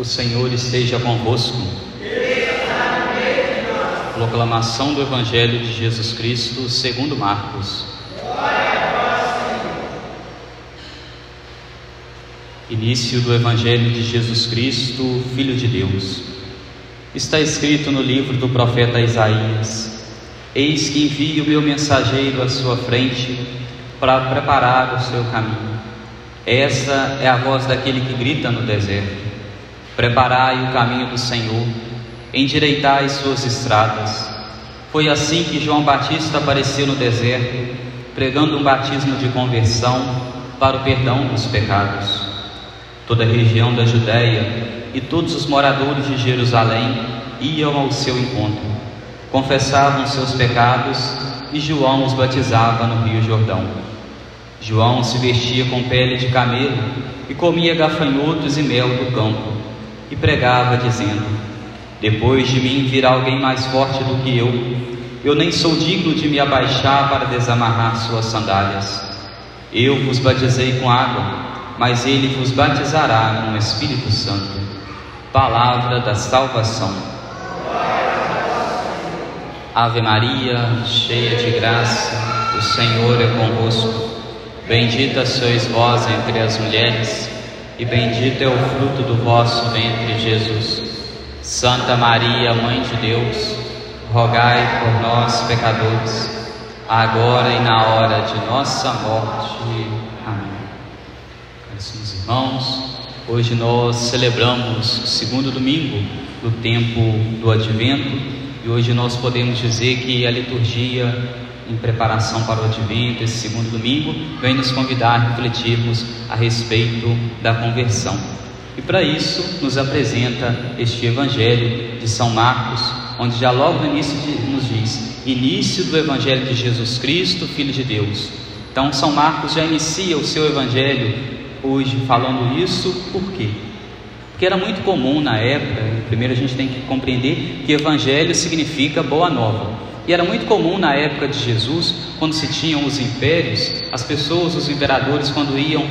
O Senhor esteja convosco. Proclamação do Evangelho de Jesus Cristo segundo Marcos. Início do Evangelho de Jesus Cristo, Filho de Deus. Está escrito no livro do profeta Isaías: Eis que envio o meu mensageiro à sua frente para preparar o seu caminho. Essa é a voz daquele que grita no deserto: Preparai o caminho do Senhor, endireitai suas estradas. Foi assim que João Batista apareceu no deserto, pregando um batismo de conversão para o perdão dos pecados. Toda a região da Judéia e todos os moradores de Jerusalém iam ao seu encontro, confessavam seus pecados e João os batizava no Rio Jordão. João se vestia com pele de camelo e comia gafanhotos e mel do campo, e pregava, dizendo: Depois de mim virá alguém mais forte do que eu, eu nem sou digno de me abaixar para desamarrar suas sandálias. Eu vos batizei com água, mas ele vos batizará com o Espírito Santo. Palavra da salvação. Ave Maria, cheia de graça, o Senhor é convosco. Bendita sois vós entre as mulheres, e bendito é o fruto do vosso ventre, Jesus. Santa Maria, Mãe de Deus, rogai por nós, pecadores, agora e na hora de nossa morte. Amém. Caríssimos irmãos, hoje nós celebramos o segundo domingo do tempo do Advento e hoje nós podemos dizer que a liturgia em preparação para o advento, esse segundo domingo, vem nos convidar a refletirmos a respeito da conversão. E para isso nos apresenta este Evangelho de São Marcos, onde já logo no início nos diz: início do Evangelho de Jesus Cristo, Filho de Deus. Então São Marcos já inicia o seu Evangelho hoje falando isso, por quê? Porque era muito comum na época, primeiro a gente tem que compreender que Evangelho significa boa nova. E era muito comum na época de Jesus, quando se tinham os impérios, as pessoas, os imperadores, quando iam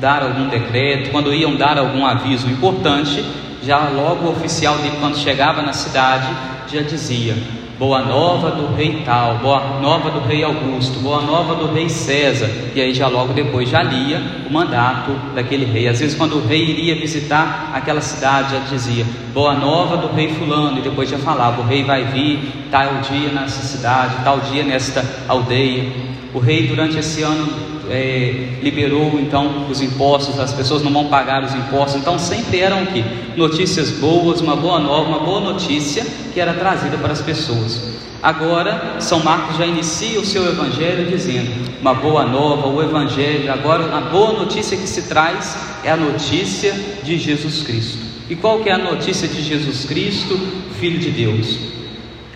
dar algum decreto, quando iam dar algum aviso importante, já logo o oficial quando chegava na cidade, já dizia: Boa nova do rei tal, boa nova do rei Augusto, boa nova do rei César. E aí já logo depois já lia o mandato daquele rei. Às vezes quando o rei iria visitar aquela cidade, já dizia: Boa nova do rei fulano, e depois já falava: O rei vai vir tal dia nessa cidade, tal dia nesta aldeia. O rei durante esse ano é, liberou então os impostos, as pessoas não vão pagar os impostos, então sempre eram que? Notícias boas, uma boa nova, uma boa notícia que era trazida para as pessoas. Agora, São Marcos já inicia o seu evangelho dizendo: uma boa nova, o evangelho, agora a boa notícia que se traz é a notícia de Jesus Cristo. E qual que é a notícia de Jesus Cristo, Filho de Deus?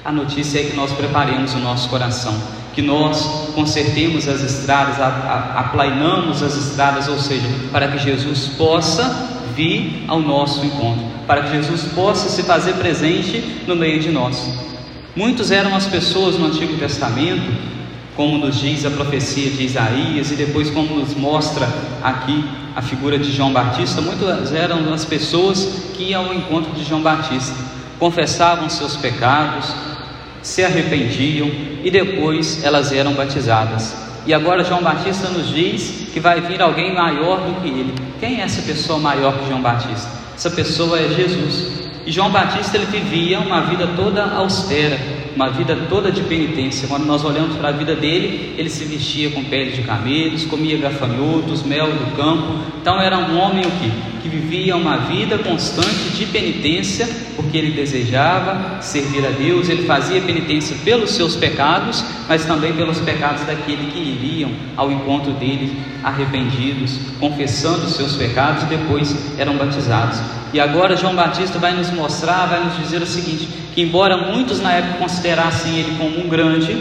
A notícia é que nós preparemos o nosso coração que nós consertemos as estradas, aplainamos as estradas, ou seja, para que Jesus possa vir ao nosso encontro, para que Jesus possa se fazer presente no meio de nós. Muitos eram as pessoas no Antigo Testamento, como nos diz a profecia de Isaías e depois como nos mostra aqui a figura de João Batista, muitas eram as pessoas que iam ao encontro de João Batista, confessavam seus pecados, se arrependiam e depois elas eram batizadas. E agora João Batista nos diz que vai vir alguém maior do que ele. Quem é essa pessoa maior que João Batista? Essa pessoa é Jesus. E João Batista ele vivia uma vida toda austera, uma vida toda de penitência. Quando nós olhamos para a vida dele, ele se vestia com pele de camelos, comia gafanhotos, mel do campo. Então era um homem o que? Que vivia uma vida constante de penitência, porque ele desejava servir a Deus, ele fazia penitência pelos seus pecados, mas também pelos pecados daqueles que iriam ao encontro dele arrependidos, confessando os seus pecados e depois eram batizados. E agora João Batista vai nos mostrar, vai nos dizer o seguinte: que embora muitos na época considerassem ele como um grande,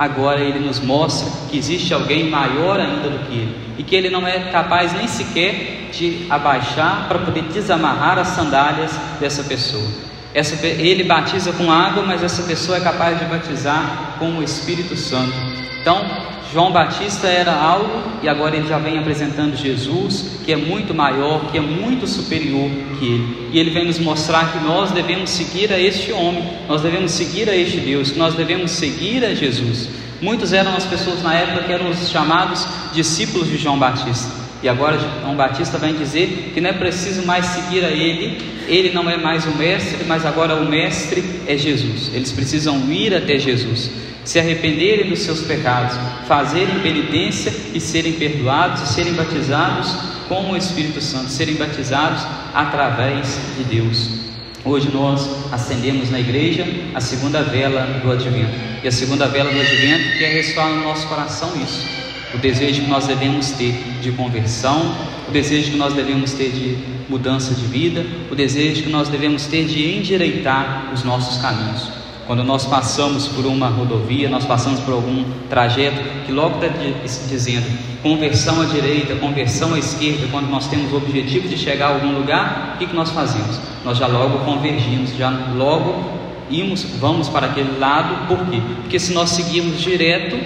agora ele nos mostra que existe alguém maior ainda do que ele e que ele não é capaz nem sequer de abaixar para poder desamarrar as sandálias dessa pessoa. Essa, ele batiza com água, mas essa pessoa é capaz de batizar com o Espírito Santo. Então, João Batista era algo e agora ele já vem apresentando Jesus, que é muito maior, que é muito superior que ele. E ele vem nos mostrar que nós devemos seguir a este homem, nós devemos seguir a este Deus, nós devemos seguir a Jesus. Muitos eram as pessoas na época que eram os chamados discípulos de João Batista. E agora João Batista vai dizer que não é preciso mais seguir a ele, ele não é mais o mestre, mas agora o mestre é Jesus. Eles precisam ir até Jesus se arrependerem dos seus pecados, fazerem penitência e serem perdoados e serem batizados com o Espírito Santo, serem batizados através de Deus. Hoje nós acendemos na igreja a segunda vela do advento. E a segunda vela do advento quer ressoar no nosso coração isso. O desejo que nós devemos ter de conversão, o desejo que nós devemos ter de mudança de vida, o desejo que nós devemos ter de endireitar os nossos caminhos. Quando nós passamos por uma rodovia, nós passamos por algum trajeto que logo está dizendo conversão à direita, conversão à esquerda, quando nós temos o objetivo de chegar a algum lugar, o que, que nós fazemos? Nós já logo convergimos, já logo imos, vamos para aquele lado, por quê? Porque se nós seguirmos direto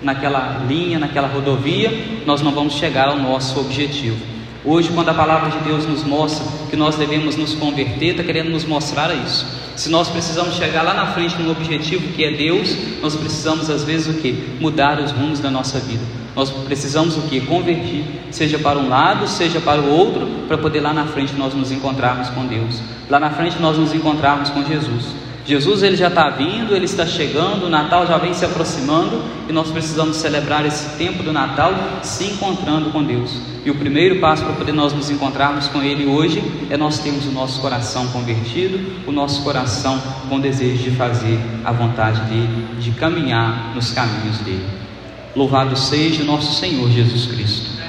naquela linha, naquela rodovia, nós não vamos chegar ao nosso objetivo. Hoje, quando a palavra de Deus nos mostra que nós devemos nos converter, está querendo nos mostrar isso. Se nós precisamos chegar lá na frente num objetivo que é Deus, nós precisamos às vezes o que? Mudar os rumos da nossa vida. Nós precisamos o que? Convertir, seja para um lado, seja para o outro, para poder lá na frente nós nos encontrarmos com Deus. Lá na frente nós nos encontrarmos com Jesus. Jesus ele já está vindo, ele está chegando, o Natal já vem se aproximando e nós precisamos celebrar esse tempo do Natal se encontrando com Deus. E o primeiro passo para poder nós nos encontrarmos com Ele hoje é nós termos o nosso coração convertido, o nosso coração com desejo de fazer a vontade dele, de caminhar nos caminhos dele. Louvado seja o nosso Senhor Jesus Cristo.